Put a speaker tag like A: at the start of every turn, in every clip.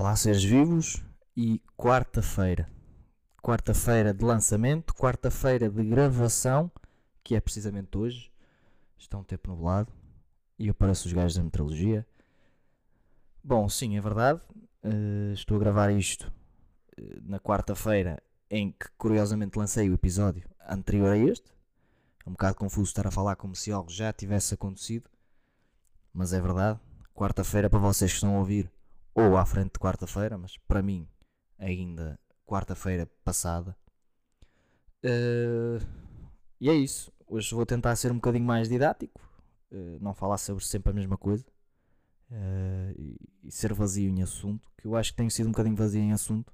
A: Olá, seres vivos e quarta-feira. Quarta-feira de lançamento, quarta-feira de gravação, que é precisamente hoje. Está um tempo nublado e eu pareço os gajos da meteorologia. Bom, sim, é verdade. Uh, estou a gravar isto uh, na quarta-feira em que curiosamente lancei o episódio anterior a este. É um bocado confuso estar a falar como se algo já tivesse acontecido, mas é verdade. Quarta-feira, para vocês que estão a ouvir, ou à frente de quarta-feira, mas para mim ainda quarta-feira passada. Uh, e é isso. Hoje vou tentar ser um bocadinho mais didático, uh, não falar sobre sempre a mesma coisa uh, e, e, ser vazio em assunto, que eu acho que tenho sido um bocadinho vazio em assunto.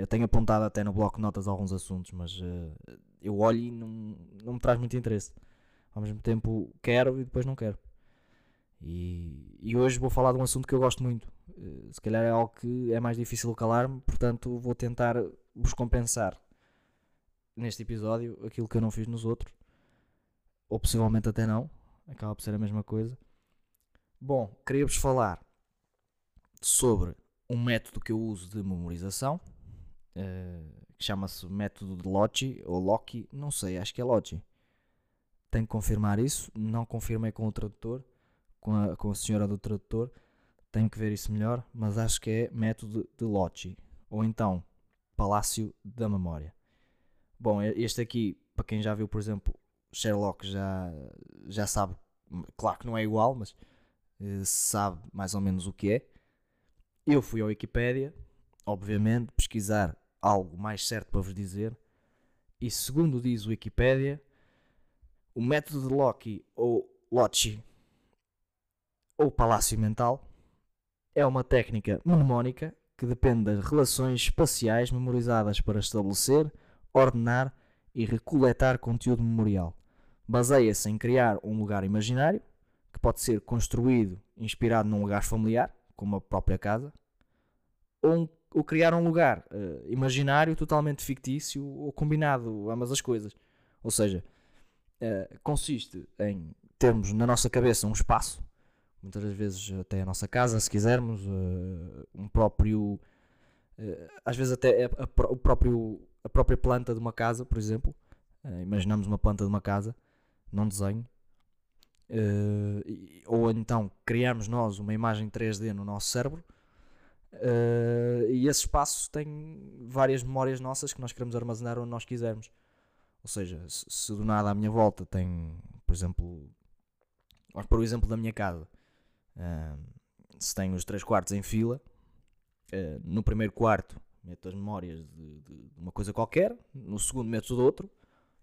A: eu tenho apontado até no bloco de notas alguns assuntos, mas eu olho e não, não me traz muito interesse. Ao mesmo tempo quero e depois não quero. E, e hoje vou falar de um assunto que eu gosto muito, eh, se calhar é algo que é mais difícil calar-me, portanto vou tentar vos compensar neste episódio aquilo que eu não fiz nos outros, ou possivelmente até não, acaba por ser a mesma coisa. Bom, queria-vos falar sobre um método que eu uso de memorização, uh, que chama-se método de Loci ou Loki, não sei, acho que é Loci. Tenho que confirmar isso, não confirmei com o tradutor, com a, com a senhora do tradutor tenho que ver isso melhor, mas acho que é método de Loci, ou então Palácio da Memória. Bom, este aqui, para quem já viu, por exemplo, Sherlock já, já sabe, claro que não é igual, mas uh, sabe mais ou menos o que é. Eu fui ao Wikipedia, obviamente, pesquisar algo mais certo para vos dizer, e segundo diz o Wikipedia, o método de Loki ou Loci ou Palácio Mental é uma técnica mnemónica que depende das relações espaciais memorizadas para estabelecer, ordenar e recoletar conteúdo memorial. Baseia-se em criar um lugar imaginário, que pode ser construído inspirado num lugar familiar, como a própria casa, ou, um, ou criar um lugar uh, imaginário totalmente fictício ou combinado, ambas as coisas. Ou seja, uh, consiste em termos na nossa cabeça um espaço muitas das vezes até a nossa casa, se quisermos, uh, um próprio, uh, às vezes até a, a, o próprio, a própria planta de uma casa, por exemplo, imaginamos uma planta de uma casa, não desenho, ou então criamos nós uma imagem 3D no nosso cérebro, e esse espaço tem várias memórias nossas que nós queremos armazenar onde nós quisermos. Ou seja, se, do nada à minha volta tem, por exemplo, vamos por o exemplo da minha casa, Se tenho os três quartos em fila, uh, no primeiro quarto meto as memórias de, de, uma coisa qualquer, no segundo meto do outro,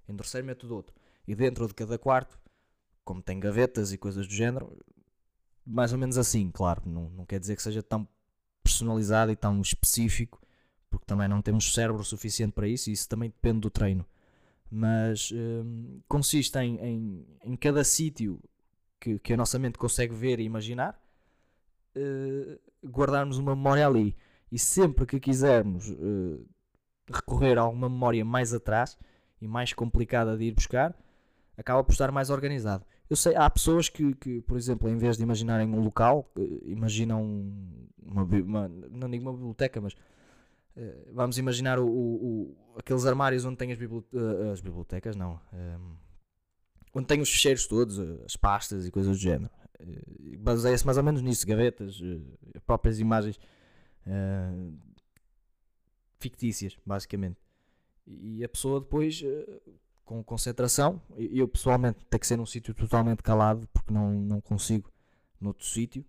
A: no terceiro meto do outro. E dentro de cada quarto, como tem gavetas e coisas do género, mais ou menos assim, claro, não, não quer dizer que seja tão personalizado e tão específico, porque também não temos cérebro suficiente para isso, e isso também depende do treino. Mas consiste em, em, em cada sítio que, que a nossa mente consegue ver e imaginar, uh, guardarmos uma memória ali. E sempre que quisermos uh, recorrer a alguma memória mais atrás e mais complicada de ir buscar, acaba por estar mais organizado. Eu sei, há pessoas que, que por exemplo, em vez de imaginarem um local, uh, imaginam uma, uma, não digo uma biblioteca, mas vamos imaginar o, o, o, aqueles armários onde tem as, as bibliotecas, não, onde tem os ficheiros todos, eh, as pastas e coisas do género. Eh, baseia-se mais ou menos nisso, gavetas, eh, próprias imagens uh, fictícias, basicamente. E a pessoa depois, uh, com concentração, eu pessoalmente tem que ser num sítio totalmente calado, porque não, não consigo noutro sítio,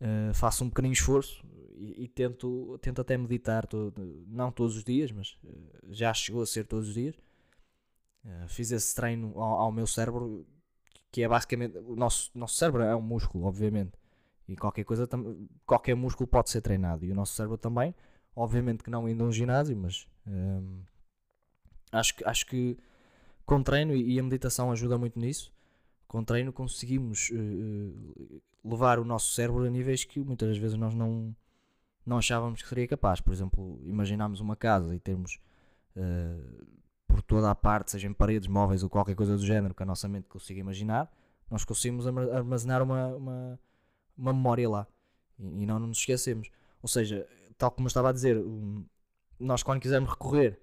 A: uh, faço um pequenino esforço e, e, tento, tento até meditar, todo, não todos os dias, mas já chegou a ser todos os dias eh, fiz esse treino ao, ao, meu cérebro, que é basicamente. O nosso, nosso cérebro é um músculo, obviamente. E qualquer coisa, qualquer músculo pode ser treinado. E o nosso cérebro também. Obviamente que não indo a um ginásio, mas ehm, acho, que, acho que com treino e a meditação ajuda muito nisso. Com treino conseguimos uh, levar o nosso cérebro a níveis que muitas vezes nós não, não achávamos que seria capaz. Por exemplo, imaginarmos uma casa e termos uh, toda a parte, seja em paredes, móveis ou qualquer coisa do género que a nossa mente consiga imaginar, nós conseguimos armazenar uma, uma, uma memória lá e, e não nos esquecemos. Ou seja, tal como eu estava a dizer, nós quando quisermos recorrer,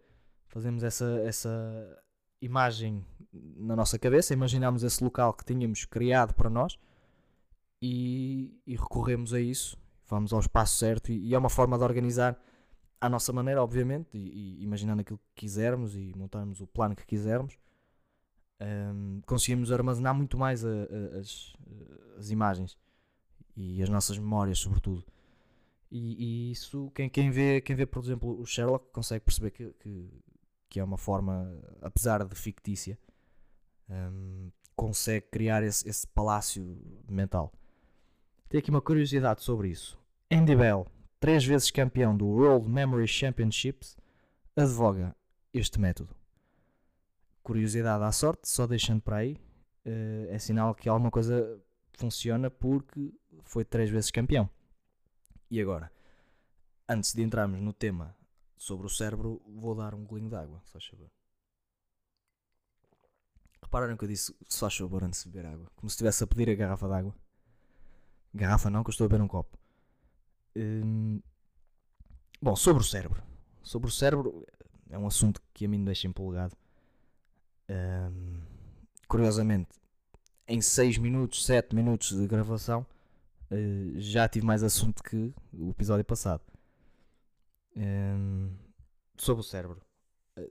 A: fazemos essa, essa imagem na nossa cabeça, imaginamos esse local que tínhamos criado para nós e, e recorremos a isso, vamos ao espaço certo e, e, é uma forma de organizar à nossa maneira, obviamente, e, e imaginando aquilo que quisermos e montarmos o plano que quisermos, um, conseguimos armazenar muito mais a, a, as, as imagens e as nossas memórias, sobretudo. E, e, isso, quem, quem, vê, quem vê, por exemplo, o Sherlock consegue perceber que, que, que é uma forma, apesar de fictícia, um, consegue criar esse, esse, palácio mental. Tem aqui uma curiosidade sobre isso. Andy Bell, três vezes campeão do World Memory Championships, advoga este método. Curiosidade à sorte, só deixando para aí, uh, é sinal que alguma coisa funciona porque foi três vezes campeão. E agora, antes de entrarmos no tema sobre o cérebro, vou dar um golinho de água, só favor. Repararam que eu disse só favor antes de beber água, como se estivesse a pedir a garrafa de água. Garrafa não, que eu estou a beber um copo. Hum, bom, sobre o cérebro. Sobre o cérebro é um assunto que a mim me deixa empolgado. Hum, curiosamente, em 6 minutos, 7 minutos de gravação, uh, já tive mais assunto que o episódio passado. Um, sobre o cérebro.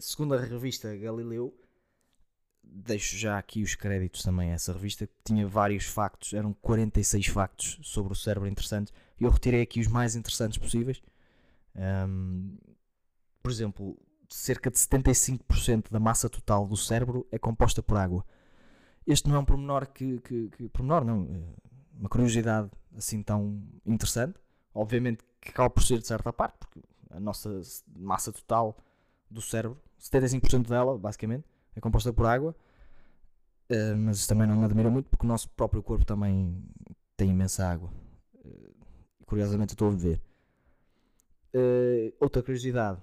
A: Segundo a revista Galileu, deixo já aqui os créditos também a essa revista, que tinha vários factos, eram 46 factos sobre o cérebro interessantes, e eu retirei aqui os mais interessantes possíveis. Um, por exemplo, cerca de 75% da massa total do cérebro é composta por água. Este não é um pormenor que, que, que pormenor não, é uma curiosidade assim tão interessante. Obviamente que acaba por ser de certa parte, porque a nossa massa total do cérebro, 75% dela, basicamente, é composta por água. Uh, mas isso também não me admira muito, porque o nosso próprio corpo também tem imensa água. Uh, curiosamente, estou a ver. Uh, outra curiosidade: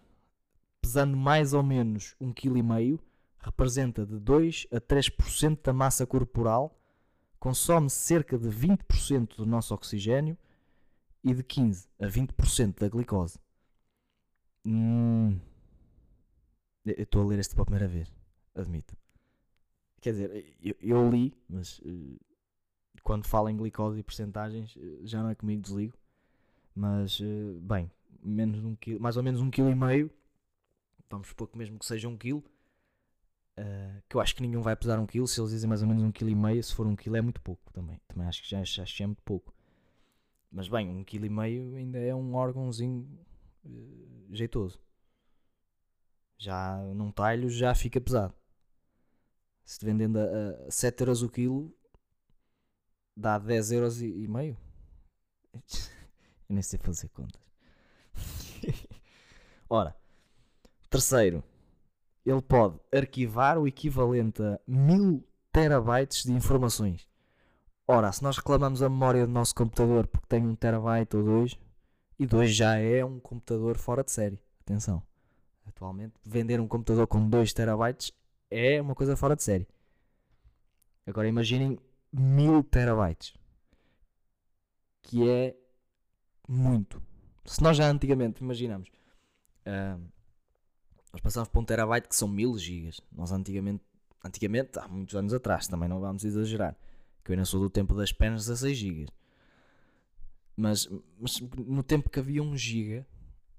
A: pesando mais ou menos 1,5 kg, representa de 2 a 3% da massa corporal, consome cerca de 20% do nosso oxigênio e de 15 a 20% da glicose. Hum, eu estou a ler este pela primeira vez, admito. Quer dizer, eu, eu li, mas uh, quando falo em glicose e percentagens uh, já não é comigo, desligo. Mas, uh, bem, menos um quilo, mais ou menos um quilo e meio, vamos supor que mesmo que seja um quilo, que eu acho que nenhum vai pesar um quilo, se eles dizem mais ou menos um quilo e meio, se for um quilo é muito pouco também. Também acho que já, já, é muito pouco. Mas bem, um quilo e meio ainda é um órgãozinho uh, jeitoso. Já num talho já fica pesado. Se te vendendo a, a 7 euros o quilo, dá 10 euros e, e meio. Eu nem sei fazer contas. Ora, terceiro, ele pode arquivar o equivalente a 1000 terabytes de informações. Ora, se nós reclamamos a memória do nosso computador porque tem um terabyte ou dois, e dois já é um computador fora de série. Atenção. Atualmente, vender um computador com 2 terabytes é uma coisa fora de série. Agora imaginem 1000 terabytes. Que é muito. Se nós já antigamente imaginamos. Uh, nós passamos para um terabyte que são 1000 gigas. Nós antigamente, antigamente, há muitos anos atrás, também não vamos exagerar, que eu ainda sou do tempo das penas 16 gigas. Mas, mas no tempo que havia 1 giga,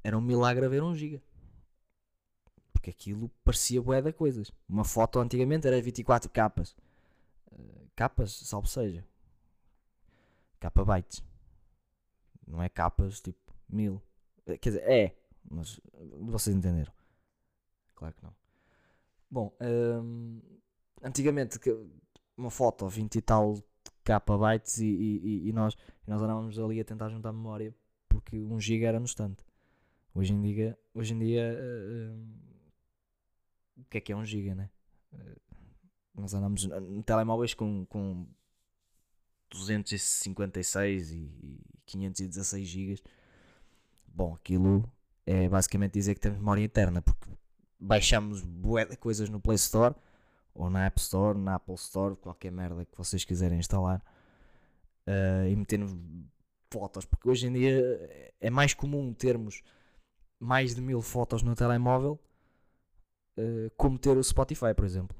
A: era um milagre haver 1 giga. Porque aquilo parecia bué de coisas. Uma foto antigamente era 24 capas. Uh, capas, salvo seja. Capa bytes. Não é capas tipo mil. Eh, quer dizer, é. Mas vocês entenderam. Claro que não. Bom, hum, antigamente uma foto 20 e tal kbytes e, e, e, nós, nós andávamos ali a tentar juntar memória porque 1 GB era no estante. Hoje em dia, hoje em dia uh, o que é que é 1 GB, né? Uh, nós andamos em telemóveis com, com 256 e, e 516 GB. Bom, aquilo é basicamente dizer que temos memória interna, porque baixamos bué de coisas no Play Store ou na App Store, na Apple Store, qualquer merda que vocês quiserem instalar uh, e metemos fotos, porque hoje em dia é mais comum termos mais de mil fotos no telemóvel uh, como ter o Spotify, por exemplo.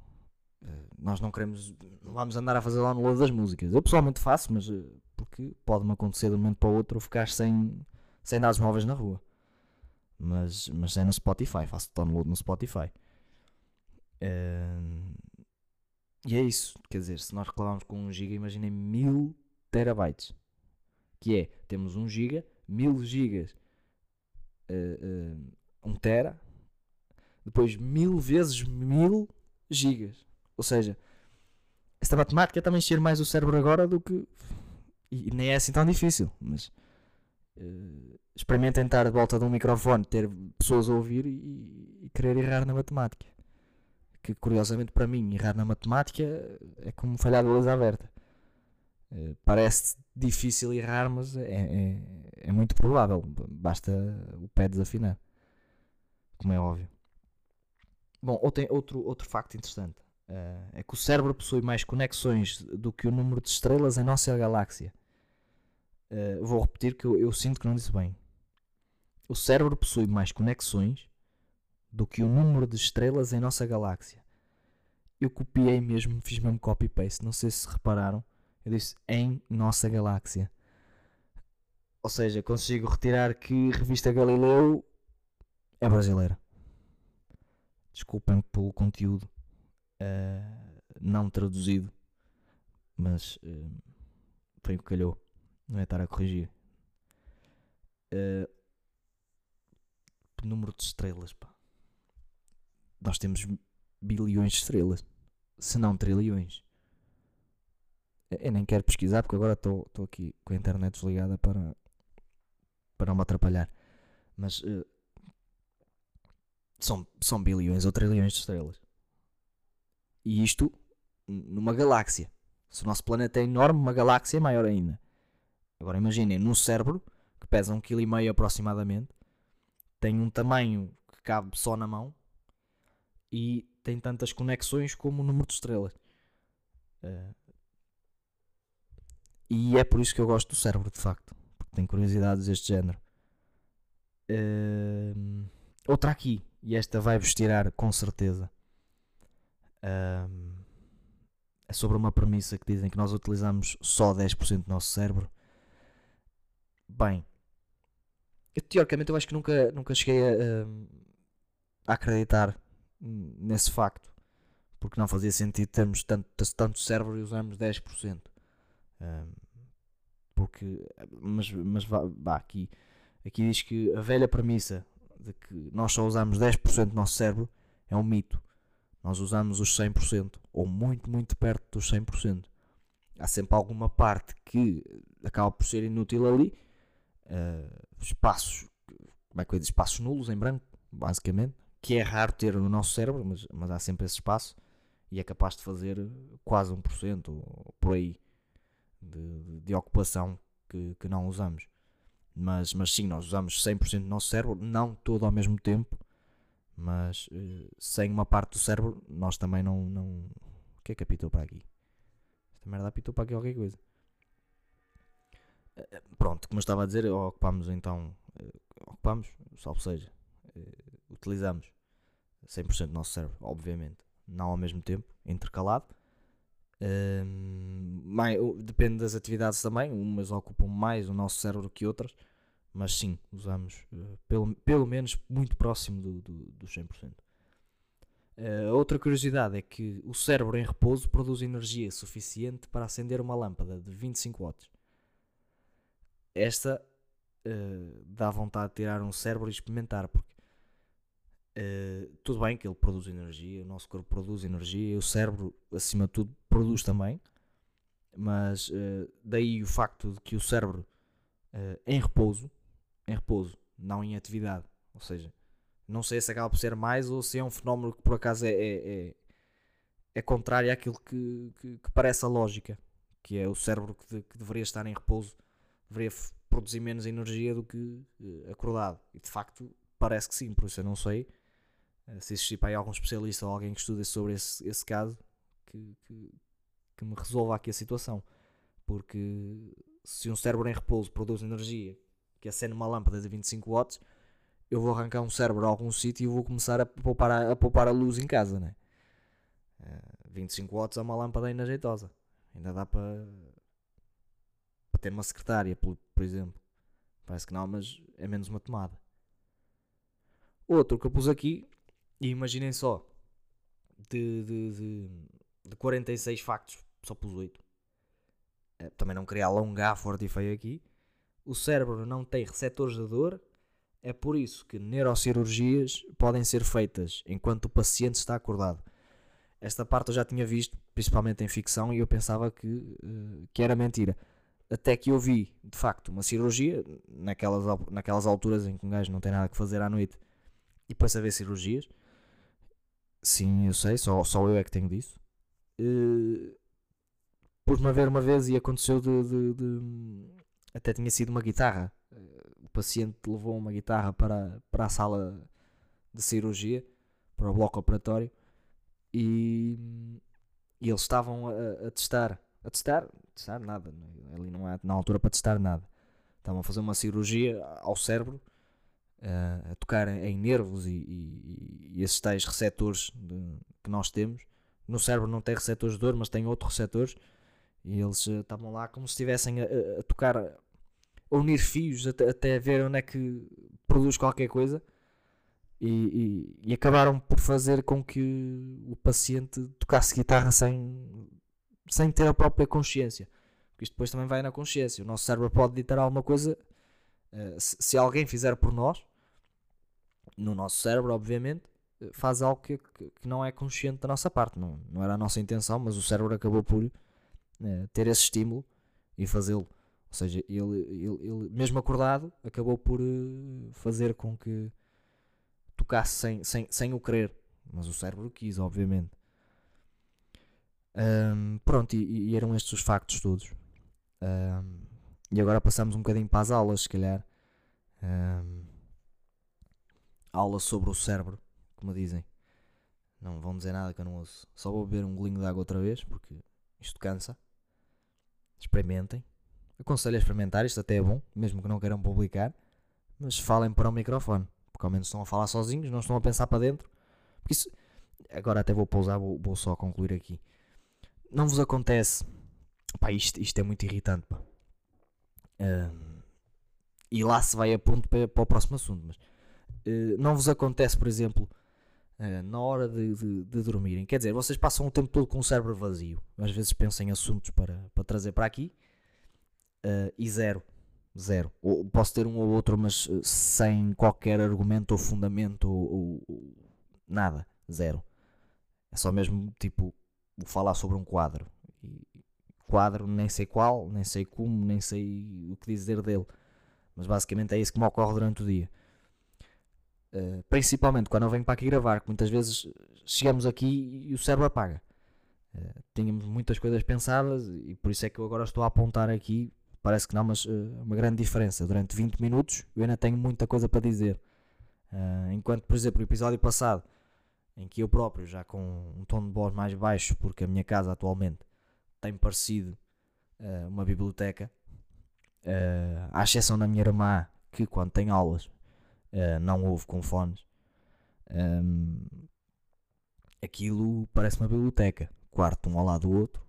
A: Uh, nós não queremos, não vamos andar a fazer lá no download das músicas. Eu pessoalmente faço, mas uh, porque pode-me acontecer de um momento para o outro ficar sem, sem dados móveis na rua. Mas, mas é no Spotify, faço download no Spotify. e é isso, quer dizer, se nós reclamamos com 1 GB, imaginem mil terabytes. Que é, temos 1 GB, 1000 GB, uh, uh, 1 tera, depois mil vezes mil gigas. Ou seja, esta matemática está a encher mais o cérebro agora do que. E nem é assim tão difícil, mas. Uh, experimentem estar de volta de um microfone, ter pessoas a ouvir e, e, querer errar na matemática. Que curiosamente para mim, errar na matemática é como falhar de luz aberta. Uh, parece difícil errar, mas é, é, é muito provável. Basta o pé desafinar. Como é óbvio. Bom, outro, outro, outro facto interessante uh, é que o cérebro possui mais conexões do que o número de estrelas em nossa galáxia. Uh, vou repetir que eu, eu, sinto que não disse bem. O cérebro possui mais conexões do que o número de estrelas em nossa galáxia. Eu copiei mesmo, fiz mesmo copy-paste. Não sei se repararam. Eu disse em nossa galáxia. Ou seja, consigo retirar que revista Galileu é brasileira. Desculpem pelo conteúdo uh, não traduzido, mas uh, foi o que calhou. Não é estar a corrigir. Uh, número de estrelas, pá. Nós temos bilhões de estrelas, se não trilhões. Eu nem quero pesquisar porque agora estou aqui com a internet desligada para, para não me atrapalhar. Mas são, são bilhões ou trilhões de estrelas. E isto numa galáxia. Se o nosso planeta é enorme, uma galáxia é maior ainda. Agora imaginem, num cérebro que pesa um quilo e meio aproximadamente, tem um tamanho que cabe só na mão e tem tantas conexões como o número de estrelas. Uh, e é por isso que eu gosto do cérebro, de facto. Porque tem curiosidades deste género. Uh, outra aqui, e esta vai-vos tirar com certeza. Um, é sobre uma premissa que dizem que nós utilizamos só 10% do nosso cérebro. Bem, eu, teoricamente eu acho que nunca, nunca cheguei a, a acreditar nesse facto. Porque não fazia sentido termos tanto, tanto cérebro e usarmos 10%. Um, porque, mas, mas vá, aqui, aqui diz que a velha premissa de que nós só usamos 10% do nosso cérebro é um mito. Nós usamos os 100%, ou muito, muito perto dos 100%. Há sempre alguma parte que acaba por ser inútil ali. Uh, espaços, como é que eu digo? Espaços nulos em branco, basicamente. Que é raro ter no nosso cérebro, mas, mas há sempre esse espaço. E é capaz de fazer quase 1%, ou por aí, de, de, ocupação que, que não usamos. Mas, mas sim, nós usamos 100% do nosso cérebro, não todo ao mesmo tempo, mas uh, sem uma parte do cérebro, nós também não. não... O que é que apitou para aqui? Esta merda apitou para aqui qualquer coisa. Uh, pronto, como eu estava a dizer, ocupamos então. Ocupamos, salvo seja, utilizamos 100% do nosso cérebro, obviamente, não ao mesmo tempo, intercalado. Mais, depende das atividades também, umas ocupam mais o nosso cérebro que outras mas sim, usamos uh, pelo, pelo menos muito próximo do, do, dos 100%. Uh, outra curiosidade é que o cérebro em repouso produz energia suficiente para acender uma lâmpada de 25 watts. Esta uh, dá vontade de tirar um cérebro e experimentar, porque tudo bem que ele produz energia, o nosso corpo produz energia, o cérebro, acima de tudo, produz também, mas daí o facto de que o cérebro em repouso em repouso, não em atividade. Ou seja, não sei se acaba por ser mais ou se é um fenómeno que por acaso é, é, é, é contrário àquilo que, que, que, parece a lógica, que é o cérebro que, de, que deveria estar em repouso, deveria produzir menos energia do que uh, acordado. E de facto parece que sim, por isso eu não sei uh, se existir para aí algum especialista ou alguém que estude sobre esse, esse caso que, que, que me resolva aqui a situação. Porque se um cérebro em repouso produz energia que acende uma lâmpada de 25 watts, eu vou arrancar um cérebro a algum sítio e vou começar a poupar a, a, poupar a luz em casa, né? Uh, 25 watts é uma lâmpada ainda jeitosa. Ainda dá para ter uma secretária, por, por exemplo. Parece que não, mas é menos uma tomada. Outro que eu pus aqui, e imaginem só, de, de, de, de 46 factos, só pus 8. Eh, também não queria alongar forte e feio aqui. O cérebro não tem receptores de dor, é por isso que neurocirurgias podem ser feitas enquanto o paciente está acordado. Esta parte eu já tinha visto, principalmente em ficção, e eu pensava que, uh, que era mentira. Até que eu vi, de facto, uma cirurgia, naquelas, naquelas alturas em que um gajo não tem nada que fazer à noite, e depois a ver cirurgias. Sim, eu sei, só, só eu é que tenho disso. Uh, Pus-me a ver uma vez e aconteceu de, de, de, Até tinha sido uma guitarra. O paciente levou uma guitarra para, para a sala de cirurgia, para o bloco operatório, e, e eles estavam a, a, testar. A testar? Testar nada. Ali não há na altura para testar nada. Estavam a fazer uma cirurgia ao cérebro, a, a tocar em nervos e, e, e esses tais receptores de, que nós temos. No cérebro não tem receptores de dor, mas tem outros receptores. E eles estavam lá como se estivessem a, a, tocar, a unir fios até, até ver onde é que produz qualquer coisa e, e, e, acabaram por fazer com que o paciente tocasse guitarra sem, sem ter a própria consciência. Porque isto depois também vai na consciência. O nosso cérebro pode ditar alguma coisa se, se, alguém fizer por nós, no nosso cérebro, obviamente, eh, faz algo que, que, não é consciente da nossa parte. Não, não era a nossa intenção, mas o cérebro acabou por uh, ter esse estímulo e fazê-lo. Ou seja, ele, ele, ele, mesmo acordado, acabou por uh, fazer com que tocasse sem, sem, sem o querer. Mas o cérebro quis, obviamente. Um, pronto, e, e, eram estes os factos todos. Um, e agora passamos um bocadinho para as aulas, se calhar. Um, aulas sobre o cérebro, como dizem. Não vão dizer nada que eu não ouço. Só vou beber um golinho de água outra vez, porque isto cansa. Experimentem. Aconselho a experimentar, isto até é bom, mesmo que não queiram publicar. Mas falem para o microfone porque ao menos estão a falar sozinhos, não estão a pensar para dentro. Porque isso, agora até vou pausar, vou, vou só concluir aqui. Não vos acontece, pá, isto, isto é muito irritante, pá. E lá se vai a ponto para, para o próximo assunto, mas uh, não vos acontece, por exemplo, uh, na hora de, de, de, dormirem, quer dizer, vocês passam o tempo todo com o cérebro vazio, às vezes pensam em assuntos para, para trazer para aqui ah, e zero Zero. Ou posso ter um ou outro, mas eh, sem qualquer argumento ou fundamento ou, ou nada. Zero. É só mesmo tipo falar sobre um quadro. E quadro, nem sei qual, nem sei como, nem sei o que dizer dele. Mas basicamente é isso que me ocorre durante o dia. Uh, principalmente quando eu venho para aqui gravar, que muitas vezes chegamos aqui e o cérebro apaga. Uh, tínhamos muitas coisas pensadas e por isso é que eu agora estou a apontar aqui Parece que não, mas uh, uma grande diferença. Durante 20 minutos eu ainda tenho muita coisa para dizer. Enquanto, por exemplo, o episódio passado, em que eu próprio, já com um tom de voz mais baixo, porque a minha casa atualmente tem parecido uma biblioteca, à exceção da minha irmã, que quando tem aulas não ouve com fones, um, aquilo parece uma biblioteca. Quarto um ao lado do outro,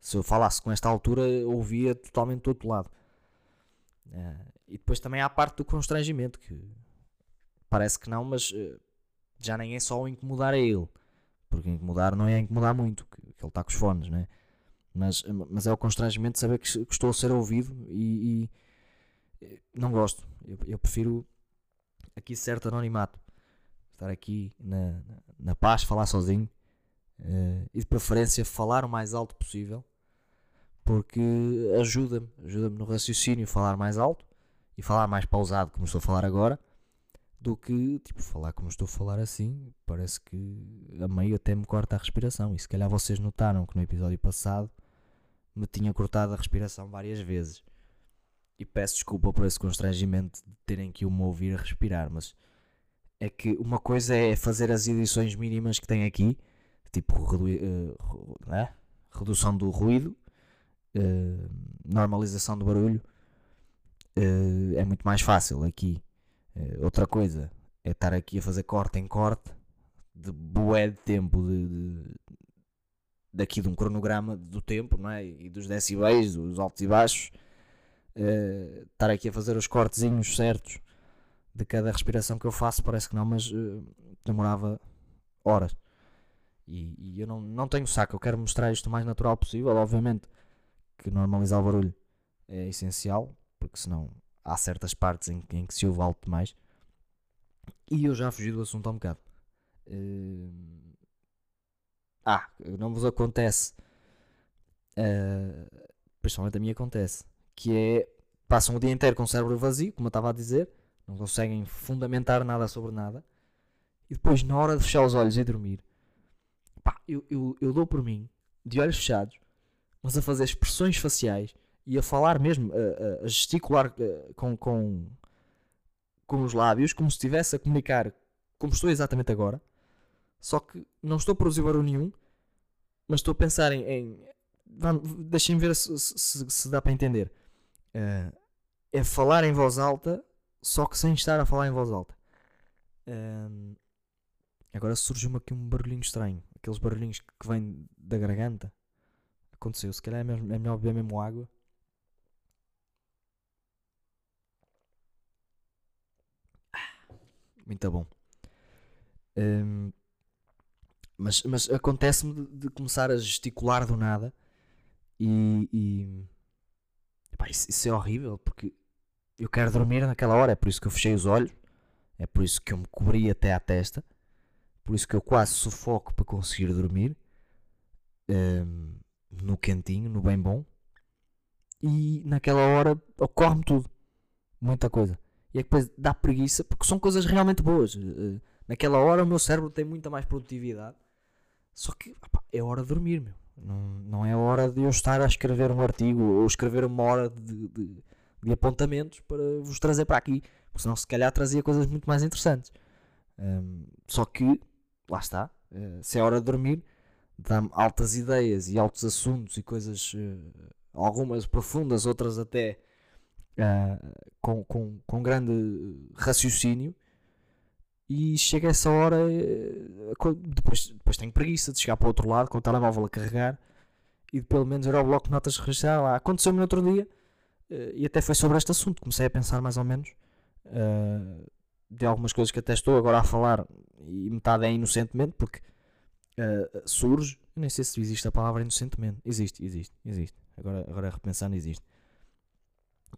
A: se eu falasse com esta altura, ouvia totalmente do outro lado. Uh, e depois também há a parte do constrangimento, que parece que não, mas uh, já nem é só o incomodar a ele. Porque incomodar não é incomodar muito, que, que ele está com os fones, né? mas, mas é o constrangimento de saber que, que estou a ser ouvido e, e não gosto. Eu, eu, prefiro aqui certo anonimato. Estar aqui na, na, paz, falar sozinho. Uh, e de preferência falar o mais alto possível porque ajuda-me, ajuda-me no raciocínio falar mais alto e falar mais pausado, como estou a falar agora, do que tipo falar como estou a falar assim. Parece que a meio até me corta a respiração. E se calhar vocês notaram que no episódio passado me tinha cortado a respiração várias vezes. E peço desculpa por esse constrangimento de terem que me ouvir respirar, mas é que uma coisa é fazer as edições mínimas que tem aqui, tipo uh, né? redução do ruído, uh, normalização do barulho, uh, é muito mais fácil aqui. Outra coisa é estar aqui a fazer corte em corte de bué de tempo de, de, daqui de um cronograma do tempo não é? e dos decibéis, dos altos e baixos. Estar aqui a fazer os cortezinhos certos de cada respiração que eu faço, parece que não, mas demorava horas. E, e, eu não, não tenho saco, eu quero mostrar isto o mais natural possível. Obviamente que normalizar o barulho é essencial, porque senão há certas partes em, em que se ouve alto demais. E eu já fugi do assunto há um bocado. Uh... Ah, não vos acontece, uh... principalmente a mim acontece, que é passam o dia inteiro com o cérebro vazio, como eu estava a dizer, não conseguem fundamentar nada sobre nada, e depois, na hora de fechar os olhos e dormir, pá, eu, eu, eu dou por mim, de olhos fechados, mas a fazer expressões faciais e a falar mesmo, a, a gesticular a, com, com, com os lábios, como se estivesse a comunicar como estou exatamente agora. Só que não estou a produzir barulho nenhum, mas estou a pensar em. em Deixem ver se, se, se, dá para entender. Uh, é falar em voz alta, só que sem estar a falar em voz alta. Uh, agora surgiu-me aqui um barulhinho estranho aqueles barulhinhos que vêm da garganta. Aconteceu, se calhar é, mesmo, é melhor beber mesmo água. Muito bom. Um, mas, mas acontece-me de, de, começar a gesticular do nada e, e epá, isso, isso, é horrível porque eu quero dormir naquela hora, é por isso que eu fechei os olhos, é por isso que eu me cobri até à testa por isso que eu quase sufoco para conseguir dormir. Um, no quentinho, no bem bom. E naquela hora ocorre-me tudo. Muita coisa. E é que depois dá preguiça, porque são coisas realmente boas. Uh, naquela hora o meu cérebro tem muita mais produtividade. Só que opa, é hora de dormir, meu. Não, não é hora de eu estar a escrever um artigo ou escrever uma hora de, de, de apontamentos para vos trazer para aqui. Porque senão se calhar trazia coisas muito mais interessantes. Um, só que lá está, uh, se é hora de dormir, dá-me altas ideias e altos assuntos e coisas, uh, algumas profundas, outras até uh, com, com, com grande raciocínio. E chega essa hora, depois, depois tenho preguiça de chegar para o outro lado com o telemóvel a carregar e de pelo menos ir ao bloco de notas registrar lá. Aconteceu-me no outro dia e até foi sobre este assunto. Comecei a pensar mais ou menos de algumas coisas que até estou agora a falar e metade é inocentemente porque surge, nem sei se existe a palavra inocentemente, existe, existe, existe, agora, agora repensando existe.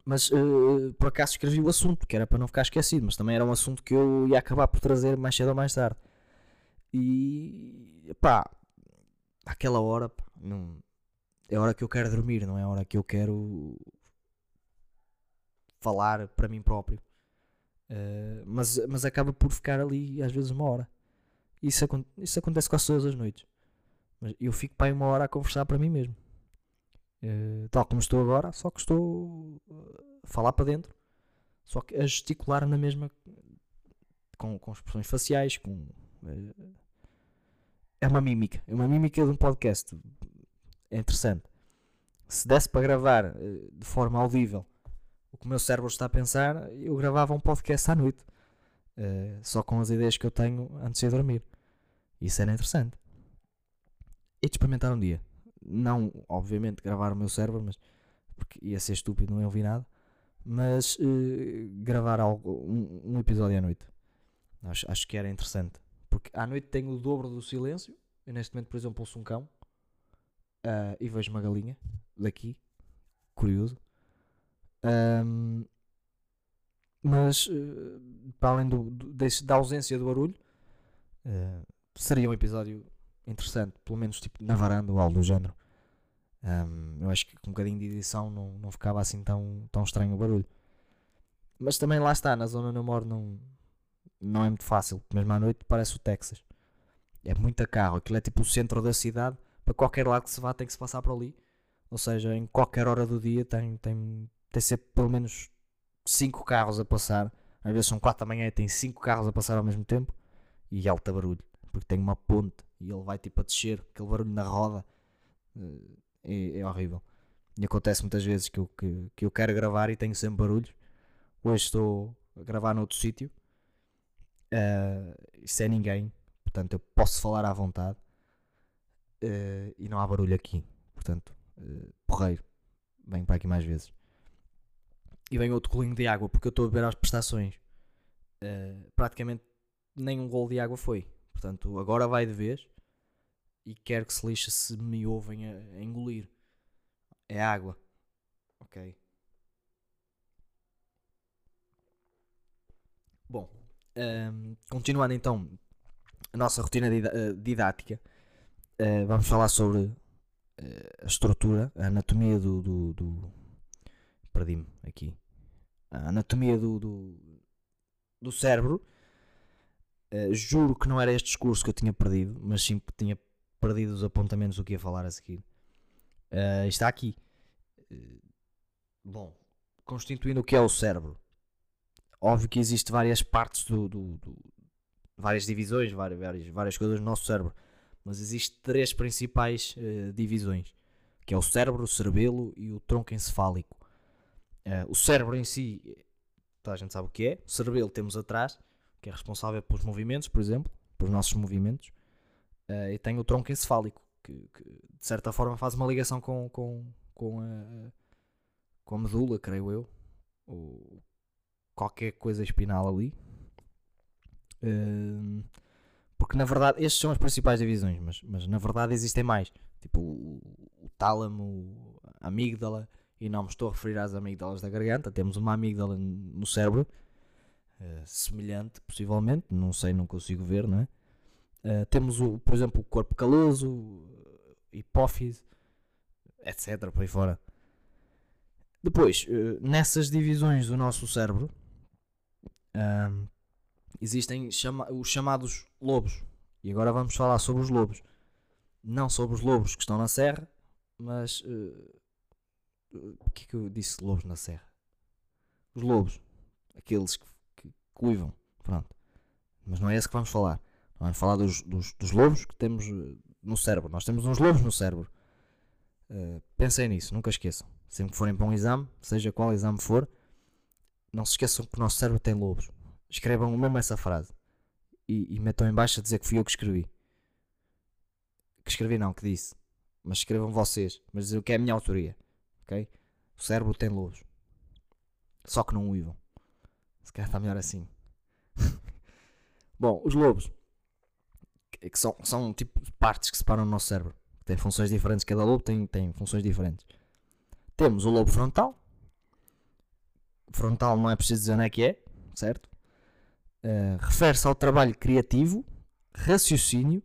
A: Mas uh, por acaso escrevi o assunto, que era para não ficar esquecido, mas também era um assunto que eu ia acabar por trazer mais cedo ou mais tarde. E pá, aquela hora pá, não, é a hora que eu quero dormir, não é a hora que eu quero falar para mim próprio. Uh, mas, mas acaba por ficar ali às vezes uma hora. Isso, isso acontece quase todas as noites. Mas eu fico para uma hora a conversar para mim mesmo. Uh, tal como estou agora, só que estou a falar para dentro. Só que a gesticular na mesma. com, com expressões faciais, com. Uh, é uma mímica. É uma mímica de um podcast. É interessante. Se desse para gravar de forma audível o que o meu cérebro está a pensar, eu gravava um podcast à noite. Uh, só com as ideias que eu tenho antes de dormir. Isso era interessante. E de experimentar um dia. Não, obviamente, gravar o meu cérebro, mas porque ia ser estúpido, não ia ouvir nada. Mas uh, gravar algo, um, um, episódio à noite. Acho, acho que era interessante. Porque à noite tenho o dobro do silêncio. Eu neste momento, por exemplo, ouço um cão uh, e vejo uma galinha daqui. Curioso. Um, mas uh, para além do, do, desse, da ausência do barulho, uh, seria um episódio interessante, pelo menos tipo na varanda ou algo do género. Um, eu acho que com um bocadinho de edição não, não ficava assim tão, tão estranho o barulho. Mas também lá está, na zona onde eu moro não, não é muito fácil. Mesmo à noite parece o Texas. É muita carro. Aquilo é tipo o centro da cidade. Para qualquer lado que se vá tem que se passar por ali. Ou seja, em qualquer hora do dia tem, tem, tem sempre pelo menos 5 carros a passar. Às vezes são 4 da manhã e tem 5 carros a passar ao mesmo tempo. E alta barulho, porque tem uma ponte e ele vai tipo a descer, aquele barulho na roda eh, é, é horrível. E acontece muitas vezes que eu, que, que eu quero gravar e tenho sempre barulhos. Hoje estou a gravar noutro sítio. Uh, sem ninguém. Portanto, eu posso falar à vontade. Uh, e não há barulho aqui. Portanto, uh, porreiro. Venho para aqui mais vezes. E vem outro colinho de água porque eu estou a beber as prestações. Uh, praticamente nem um gol de água foi. Portanto, agora vai de vez. E quero que se lixe se me ouvem a, a engolir. É água. Ok. Bom, um, continuando então a nossa rotina eh, didática, uh, vamos falar sobre uh, a estrutura, a anatomia do. do, do... Perdi-me aqui. A anatomia do, do, do cérebro. Uh, juro que não era este discurso que eu tinha perdido, mas sim que tinha perdido os apontamentos do que ia falar a seguir. Uh, está aqui. Uh, bom, constituindo o que é o cérebro. Óbvio que existe várias partes do, do, do várias divisões, várias, várias, coisas no nosso cérebro. Mas existem três principais divisões, que é o cérebro, o cerebelo e o tronco encefálico. o cérebro em si, toda a gente sabe o que é. O cerebelo temos atrás, que é responsável pelos movimentos, por exemplo, pelos nossos movimentos. e tem o tronco encefálico, que, que, de certa forma faz uma ligação com, com, com, a, com a medula, creio eu, ou qualquer coisa espinal ali. Uh, porque na verdade, estes são as principais divisões, mas, mas na verdade existem mais. Tipo o, o tálamo, a amígdala, e não me estou a referir às amígdalas da garganta. Temos uma amígdala no cérebro, uh, semelhante, possivelmente, não sei, não consigo ver, não é? Uh, temos, o, por exemplo, o corpo caloso, hipófise, etc. Por aí fora. Depois, uh, nessas divisões do nosso cérebro, uh, existem chama os chamados lobos. E agora vamos falar sobre os lobos. Não sobre os lobos que estão na serra, mas. O que é que eu disse lobos na serra? Os lobos. Aqueles que, que, que uivam. Pronto. Mas não é esse que vamos falar. Vamos falar dos, dos, dos lobos que temos eh, no cérebro. Nós temos uns lobos no cérebro. Uh, pensem nisso, nunca esqueçam. Sempre que forem para um exame, seja qual exame for, não se esqueçam que o nosso cérebro tem lobos. Escrevam mesmo essa frase e, e metam em baixo a dizer que fui eu que escrevi. Que escrevi não, que disse. Mas escrevam vocês. Mas dizer o que é a minha autoria. Ok? O cérebro tem lobos. Só que não uivam. Se calhar está melhor assim. Bom, os lobos que são, são tipo partes que separam o nosso cérebro. Tem funções diferentes, cada lobo tem, tem funções diferentes. Temos o lobo frontal. Frontal não é preciso dizer onde é que é, certo? Uh, Refere-se ao trabalho criativo, raciocínio,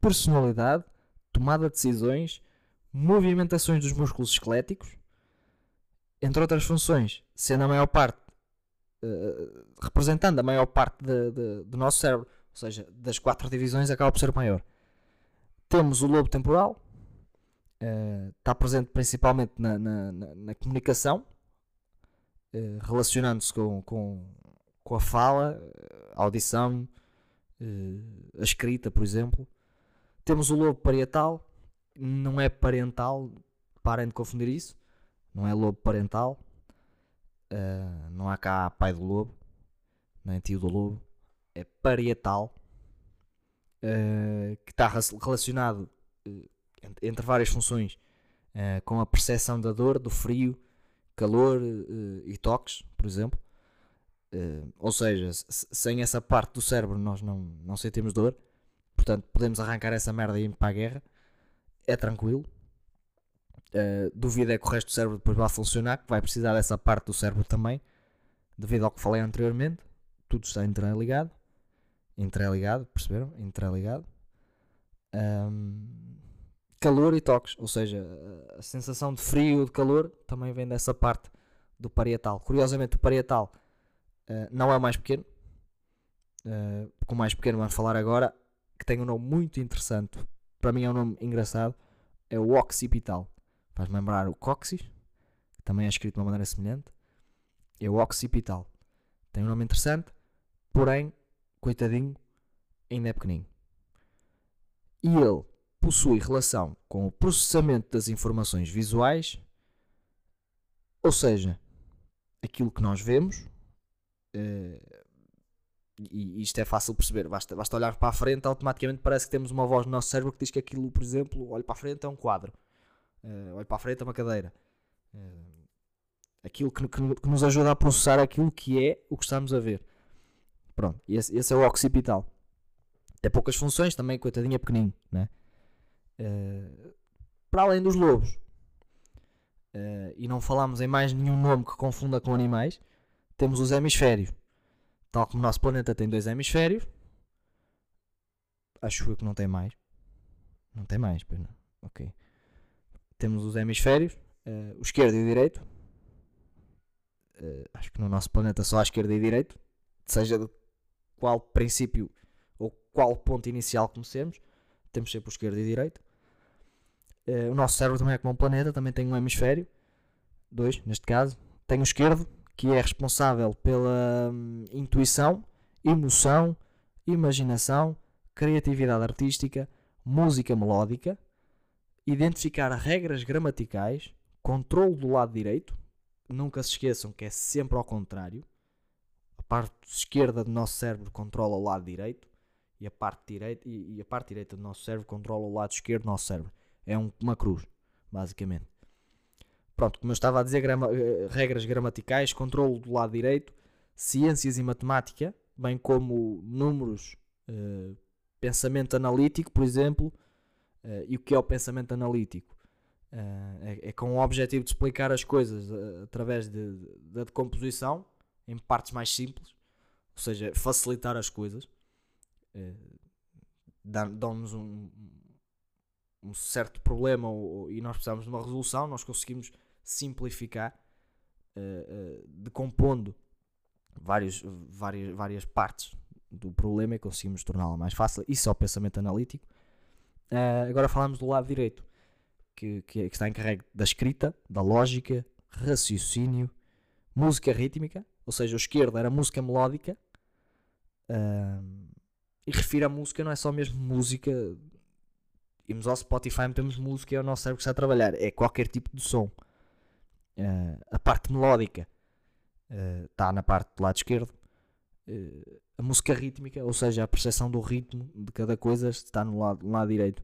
A: personalidade, tomada de decisões, movimentações dos músculos esqueléticos, entre outras funções, sendo a maior parte, uh, representando a maior parte de, de, do nosso cérebro. Ou seja, das quatro divisões acaba por ser maior. Temos o lobo temporal, uh, está presente principalmente na, na, na, na comunicação, uh, relacionando-se com, com, com a fala, a audição, a escrita, por exemplo. Temos o lobo parietal, não é parental, parem de confundir isso, não é lobo parental, não há cá pai do lobo, nem tio do lobo é parietal, uh, que está relacionado uh, entre várias funções uh, com a percepção da dor, do frio, calor e toques, por exemplo. ou seja, sem essa parte do cérebro nós não, não sentimos dor, portanto podemos arrancar essa merda e ir para a guerra, é tranquilo. Uh, duvida é que o resto do cérebro depois vá funcionar, que vai precisar dessa parte do cérebro também, devido ao que falei anteriormente, tudo está interligado entreligado, perceberam? Entreligado. Um, calor e toques, ou seja, a sensação de frio ou de calor também vem dessa parte do parietal. Curiosamente, o parietal uh, não é o mais pequeno, uh, com o mais pequeno vamos falar agora, que tem um nome muito interessante, para mim é um nome engraçado, é o occipital. Faz-me lembrar o cóccix, que também é escrito de uma maneira semelhante, é o occipital. Tem um nome interessante, porém coitadinho, ainda é pequenino. E ele possui relação com o processamento das informações visuais, Ou seja, aquilo que nós vemos, uh, e isto é fácil perceber, basta, basta olhar para a frente, automaticamente parece que temos uma voz no nosso cérebro que diz que aquilo, por exemplo, olho para a frente é um quadro, uh, olho para a frente é uma cadeira. Uh, aquilo que, que, que, nos ajuda a processar aquilo que é o que estamos a ver. Pronto, esse, esse é o occipital. Tem poucas funções, também coitadinho é pequenino, né? Uh, para além dos lobos, uh, e não falamos em mais nenhum nome que confunda com animais, temos os hemisférios. Tal como o nosso planeta tem dois hemisférios, acho eu que não tem mais. Não tem mais, pois não. Ok. Temos os hemisférios, uh, o esquerdo e o direito. acho que no nosso planeta só há esquerda e direito, seja de qual princípio ou qual ponto inicial comecemos, temos sempre o esquerdo e direito. Uh, o nosso cérebro também é como um planeta, também tem um hemisfério, dois neste caso. Tem o esquerdo, que é responsável pela hum, intuição, emoção, imaginação, criatividade artística, música melódica, identificar regras gramaticais, controle do lado direito. Nunca se esqueçam que é sempre ao contrário. A parte esquerda do nosso cérebro controla o lado direito e a parte direita e, e a parte direita do nosso cérebro controla o lado esquerdo do nosso cérebro. É um, uma cruz, basicamente. Pronto, como eu estava a dizer, grama, eh, regras gramaticais, controle do lado direito, ciências e matemática, bem como números, uh, pensamento analítico, por exemplo. Uh, e o que é o pensamento analítico? Uh, é, é, com o objetivo de explicar as coisas através de, de, da decomposição em partes mais simples, ou seja, facilitar as coisas. Dão-nos um, um certo problema ou, e nós precisamos de uma resolução, nós conseguimos simplificar, uh, uh, decompondo vários, várias, várias partes do problema e conseguimos torná-la mais fácil. Isso é o pensamento analítico. Uh, agora falamos do lado direito, que, que, que, está encarregue da escrita, da lógica, raciocínio, música rítmica, ou seja, o esquerdo era música melódica. Uh, e refiro a música, não é só mesmo música irmos ao Spotify, metemos música e é o nosso cérebro que está a trabalhar. É qualquer tipo de som. Uh, a parte melódica está eh, uh, na parte do lado esquerdo. Uh, a música rítmica, ou seja, a percepção do ritmo de cada coisa, está no lado, no lado direito.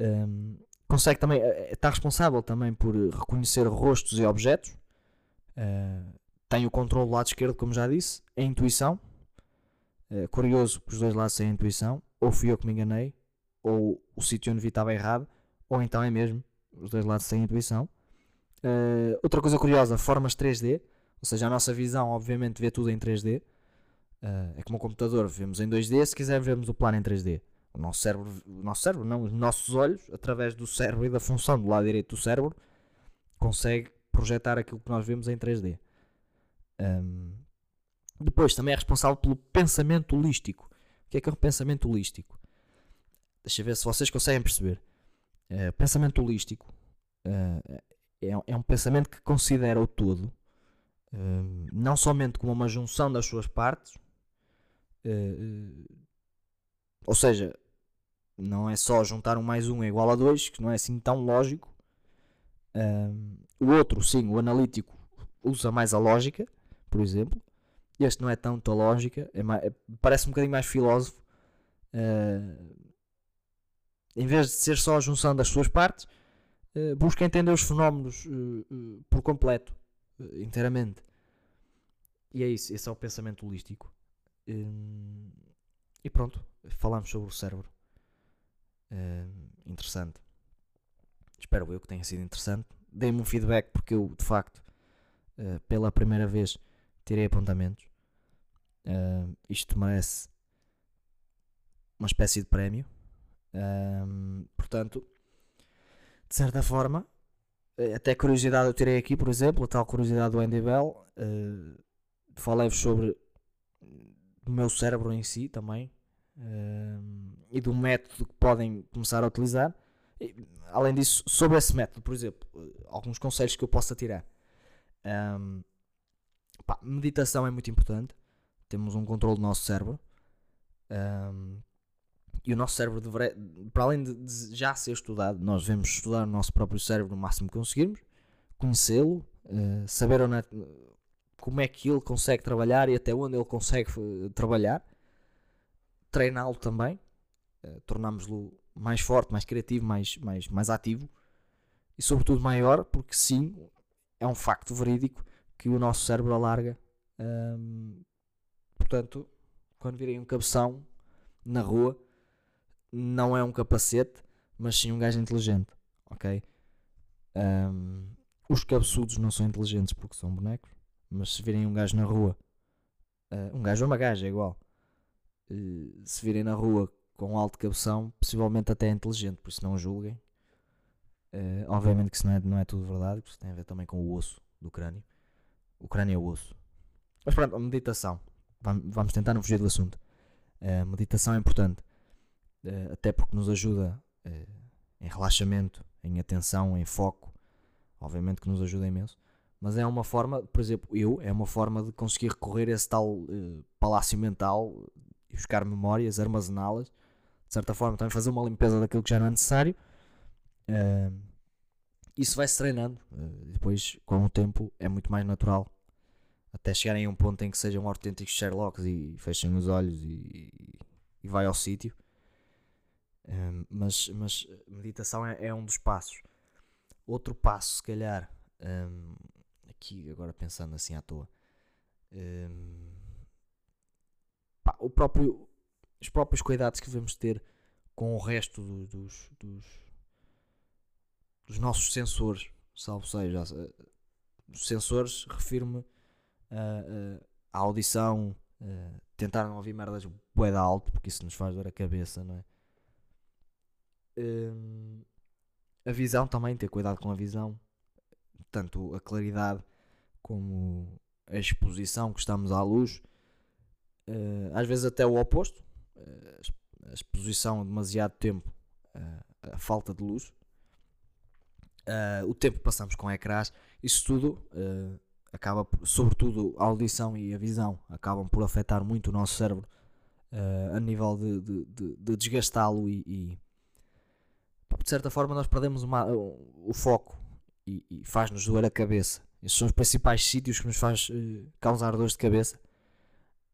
A: Um, consegue também, está responsável também por reconhecer rostos e objetos. tem o controle do lado esquerdo, como já disse. A intuição. curioso que os dois lados têm intuição. Ou fui eu que me enganei, ou o sítio onde vi estava errado, ou então é mesmo os dois lados têm intuição. Uh, outra coisa curiosa, formas 3D, ou seja, a nossa visão obviamente vê tudo em 3D. Uh, é como o computador, vemos em 2D, se quiser vemos o plano em 3D. O nosso cérebro, o nosso cérebro, não, os nossos olhos, através do cérebro e da função do lado direito do cérebro, consegue projetar aquilo que nós vemos em 3D. Um, depois também é responsável pelo pensamento holístico. O que é que é o pensamento holístico? Deixa eu ver se vocês conseguem perceber. Uh, pensamento holístico uh, é, é, um pensamento que considera o todo, uh, não somente como uma junção das suas partes, ou seja, não é só juntar um mais um é igual a dois, que não é assim tão lógico. o outro, sim, o analítico, usa mais a lógica, por exemplo. Este não é tanto a lógica, é mais, é, parece um bocadinho mais filósofo. Uh, em vez de ser só a junção das suas partes, uh, busca entender os fenómenos uh, uh, por completo, inteiramente. E é isso, esse é o pensamento holístico. Um, e pronto, falamos sobre o cérebro. Um, interessante. Espero eu que tenha sido interessante. Dei-me um feedback porque eu, de facto, pela primeira vez, tirei apontamentos. isto merece uma espécie de prémio portanto, de certa forma, eh, até curiosidade eu tirei aqui, por exemplo, a tal curiosidade do Andy Bell. Uh, Falei-vos sobre o meu cérebro em si também uh, e do método que podem começar a utilizar. E, além disso, sobre esse método, por exemplo, alguns conselhos que eu possa tirar. Um, pá, meditação é muito importante. Temos um controle do nosso cérebro. Um, e o nosso cérebro para além de já ser estudado, nós devemos estudar o nosso próprio cérebro no máximo que conseguirmos, conhecê-lo, uh, saber onde é, como é que ele consegue trabalhar e até onde ele consegue uh, trabalhar, treiná-lo também, uh, tornámos-lo mais forte, mais criativo, mais, mais, mais ativo e, sobretudo, maior, porque sim, é um facto verídico que o nosso cérebro alarga. Um, portanto, quando virem um cabeção na rua, não é um capacete, mas sim um gajo inteligente, ok? Um, os cabeçudos não são inteligentes porque são bonecos, mas se virem um gajo na rua, uh, um gajo ou uma gaja é igual, uh, se virem na rua com alto cabeção, possivelmente até é inteligente, por isso não julguem. Uh, obviamente que isso não é, não é tudo verdade, porque isso tem a ver também com o osso do crânio. O crânio é o osso. Mas pronto, a meditação. Vamos tentar não fugir do assunto. A meditação é importante, até porque nos ajuda em relaxamento, em atenção, em foco. Obviamente que nos ajuda imenso. Mas é uma forma, por exemplo, eu, é uma forma de conseguir recorrer a esse tal uh, palácio mental e buscar memórias, armazená-las. De certa forma, também fazer uma limpeza daquilo que já não é necessário. Uh, isso vai-se treinando. Uh, depois, com o tempo, é muito mais natural. Até chegarem a um ponto em que sejam autênticos Sherlocks e fechem os olhos e, e vai ao sítio. Mas, mas meditação é, é, um dos passos. Outro passo, se calhar, um, aqui agora pensando assim à toa, um, pá, o próprio, os próprios cuidados que devemos ter com o resto do, dos, dos, dos, nossos sensores, salvo seja, os sensores, refiro-me à audição, tentar não ouvir merdas bué alto, porque isso nos faz dor a cabeça, não é? Hum, a visão também, ter cuidado com a visão, tanto a claridade como a exposição que estamos à luz, uh, às vezes até o oposto, uh, a exposição demasiado tempo, uh, a falta de luz, o tempo que passamos com ecrãs, isso tudo acaba, sobretudo a audição e a visão, acabam por afetar muito o nosso cérebro a nível de, de, de, de desgastá-lo e, e de certa forma nós perdemos uma, o, foco e, e faz-nos doer a cabeça. Esses são os principais sítios que nos faz uh, causar dores de cabeça.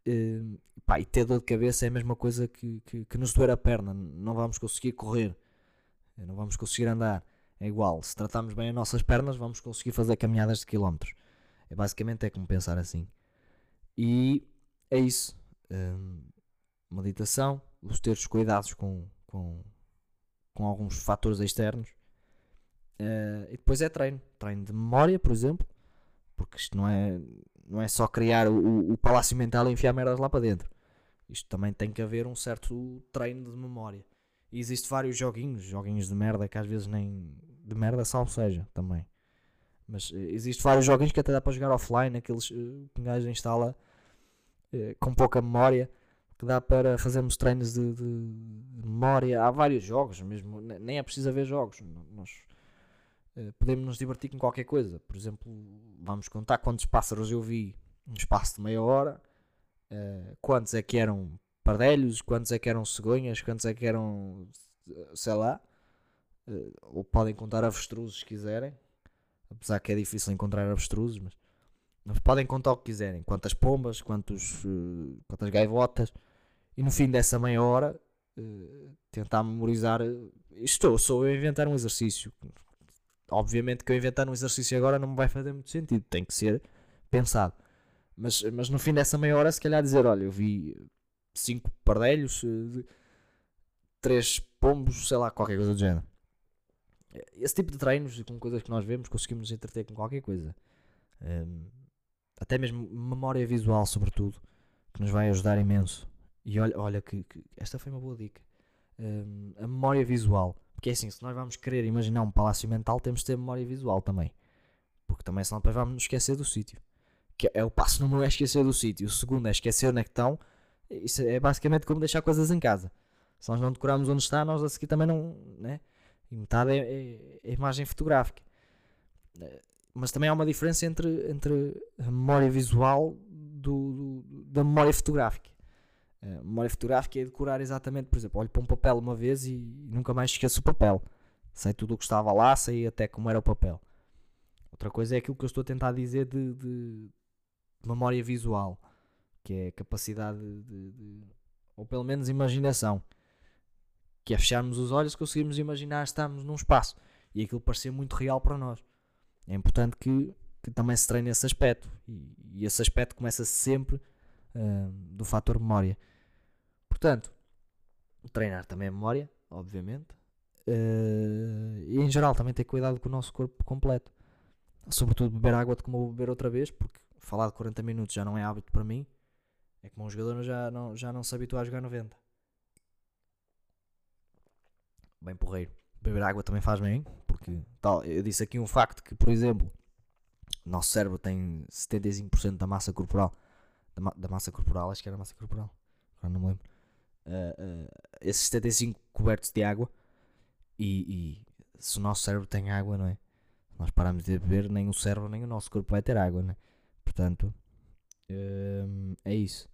A: Uh, pá, e ter dor de cabeça é a mesma coisa que, que, que nos doer a perna. Não vamos conseguir correr, não vamos conseguir andar. É igual, se tratarmos bem as nossas pernas, vamos conseguir fazer caminhadas de quilómetros. É basicamente é como pensar assim. E é isso. meditação, os teres cuidados com, com, com alguns fatores externos. Uh, e depois é treino, treino de memória, por exemplo, porque isto não é, não é só criar o, o palácio mental e enfiar merdas lá para dentro. Isto também tem que haver um certo treino de memória. E existem vários joguinhos, joguinhos de merda que às vezes nem de merda salvo seja também. Mas uh, existem vários joguinhos que até dá para jogar offline, aqueles uh, que um gajo instala uh, com pouca memória que dá para fazermos treinos de, de, memória. Há vários jogos, mesmo nem é preciso haver jogos. Nós podemos nos divertir com qualquer coisa. Por exemplo, vamos contar quantos pássaros eu vi no espaço de meia hora, uh, quantos é que eram pardelhos, quantos é que eram cegonhas, quantos é que eram, sei lá. Ou podem contar avestruzes se quiserem, apesar que é difícil encontrar avestruzes, mas podem contar o que quiserem, quantas pombas, quantos, quantas gaivotas, e no fim dessa meia hora tentar memorizar. Estou, sou eu a inventar um exercício. Obviamente que eu inventar um exercício agora não me vai fazer muito sentido, tem que ser pensado. Mas, mas no fim dessa meia hora, se calhar dizer: olha, eu vi cinco pardelhos, três pombos, sei lá, qualquer coisa do género. Esse tipo de treinos, com coisas que nós vemos, conseguimos nos entreter com qualquer coisa. Ehm, até mesmo memória visual, sobretudo, que nos vai ajudar imenso. E olha, olha que, que esta foi uma boa dica. Um, a memória visual. Porque é assim, se nós vamos querer imaginar um palácio mental, temos de ter memória visual também. Porque também senão depois vamos esquecer do sítio. Que é o passo número um é esquecer do sítio. O segundo é esquecer onde é que estão. Isso é basicamente como deixar coisas em casa. Se nós não decorarmos onde está, nós a seguir também não. Né? E metade é, é, é imagem fotográfica mas também há uma diferença entre, entre a memória visual do, do da memória fotográfica. A memória fotográfica é decorar exatamente, por exemplo, olho para um papel uma vez e nunca mais esqueço o papel. Sei tudo o que estava lá, sei até como era o papel. Outra coisa é aquilo que eu estou a tentar dizer de, de memória visual, que é capacidade de, de, ou pelo menos imaginação, que é fecharmos os olhos, conseguirmos imaginar estamos num espaço e aquilo parecer muito real para nós. É importante que, que também se treine esse aspecto e, e esse aspecto começa sempre uh, do fator memória. Portanto, treinar também a memória, obviamente, uh, e em geral também ter cuidado com o nosso corpo completo. Sobretudo beber água de como vou beber outra vez, porque falar de 40 minutos já não é hábito para mim. É como um jogador já não, já não se habitua a jogar 90. Bem porreiro. Beber água também faz bem, porque tal, eu disse aqui um facto que, por exemplo, nosso cérebro tem 75% da massa corporal. Da, ma da, massa corporal, acho que era massa corporal. Agora não me lembro. Uh, uh, esses 75 cobertos de água. E, e, se o nosso cérebro tem água, não é? nós paramos de beber, nem o cérebro nem o nosso corpo vai ter água, né? Portanto, uh, é isso.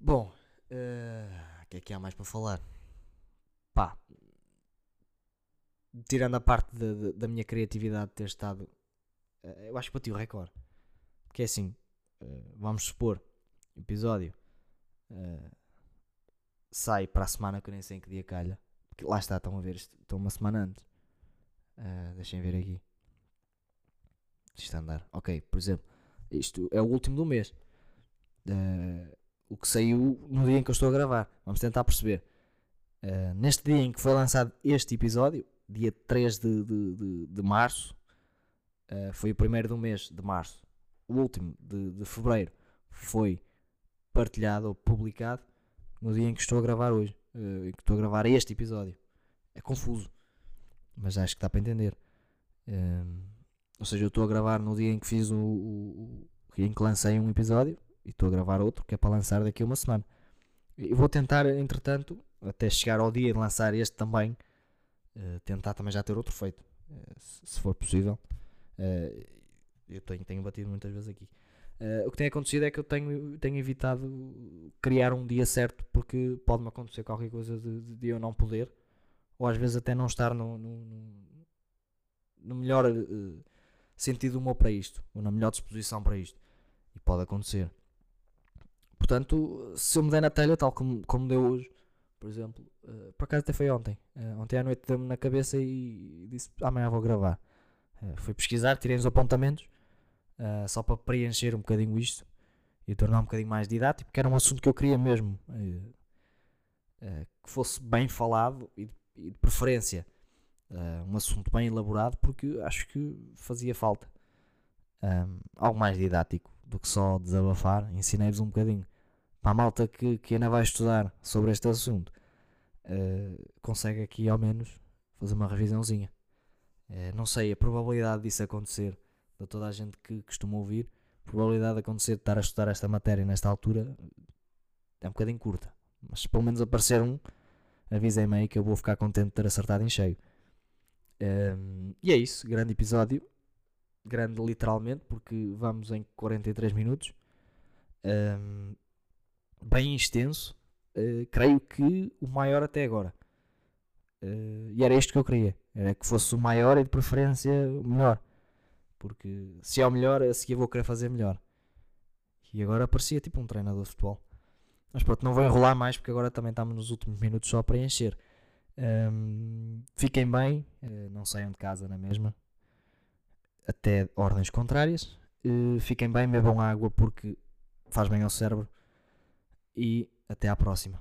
A: Bom, o que é que há mais para falar? Pá, tirando a parte de, de, da minha criatividade de ter estado, eu acho que bati o recorde. Porque é assim, vamos supor, episódio sai para a semana que eu nem sei em que dia calha. Porque lá está, estão a ver, estão uma semana antes. Uh, deixem ver aqui. Isto andar. Ok, por exemplo, isto é o último do mês. Uh, o que saiu no dia em que eu estou a gravar. Vamos tentar perceber. Uh, neste dia em que foi lançado este episódio, dia 3 de, de, de, de março, uh, foi o primeiro do mês de março. O último de, de fevereiro foi partilhado ou publicado no dia em que estou a gravar hoje, uh, em que estou a gravar este episódio. É confuso, mas acho que dá para entender. Um, ou seja, eu estou a gravar no dia em que fiz o, o, o em que lancei um episódio e estou a gravar outro que é para lançar daqui a uma semana. E vou tentar, entretanto, até chegar ao dia de lançar este também, uh, tentar também já ter outro feito, uh, se, for possível. Uh, eu tenho, tenho batido muitas vezes aqui. Uh, o que tem acontecido é que eu tenho, tenho evitado criar um dia certo porque pode-me acontecer qualquer coisa de, de, eu não poder, ou às vezes até não estar no, no, no melhor uh, sentido humor para isto, ou na melhor disposição para isto. E pode acontecer. Portanto, se eu me der na telha, tal como, como deu hoje, por exemplo, uh, por acaso até foi ontem. ontem à noite deu-me na cabeça e disse: amanhã vou gravar. fui pesquisar, tirei os apontamentos uh, só para preencher um bocadinho isto e tornar um bocadinho mais didático, porque era um assunto que eu queria mesmo uh, uh, que fosse bem falado e, e de preferência um assunto bem elaborado, porque acho que fazia falta um, algo mais didático do que só desabafar. Ensinei-vos um bocadinho para a malta que, que ainda vai estudar sobre este assunto. consegue aqui ao menos fazer uma revisãozinha. não sei a probabilidade disso acontecer de toda a gente que costuma ouvir, a probabilidade de acontecer de estar a estudar esta matéria nesta altura é um bocadinho curta. Mas se pelo menos aparecer um, avisem-me aí que eu vou ficar contente de ter acertado em cheio. Um, e é isso, grande episódio. Grande literalmente, porque vamos em 43 minutos. Um, bem extenso. Uh, creio que o maior até agora. Uh, e era isto que eu queria. Era que fosse o maior e de preferência o melhor. Porque se é o melhor, a seguir vou querer fazer melhor. E agora parecia tipo um treinador de futebol. Mas pronto, não vou enrolar mais porque agora também estamos nos últimos minutos só a preencher. Um, fiquem bem, uh, não saiam de casa na mesma. Até ordens contrárias. Uh, fiquem bem, bebam água porque faz bem ao cérebro. E até à próxima.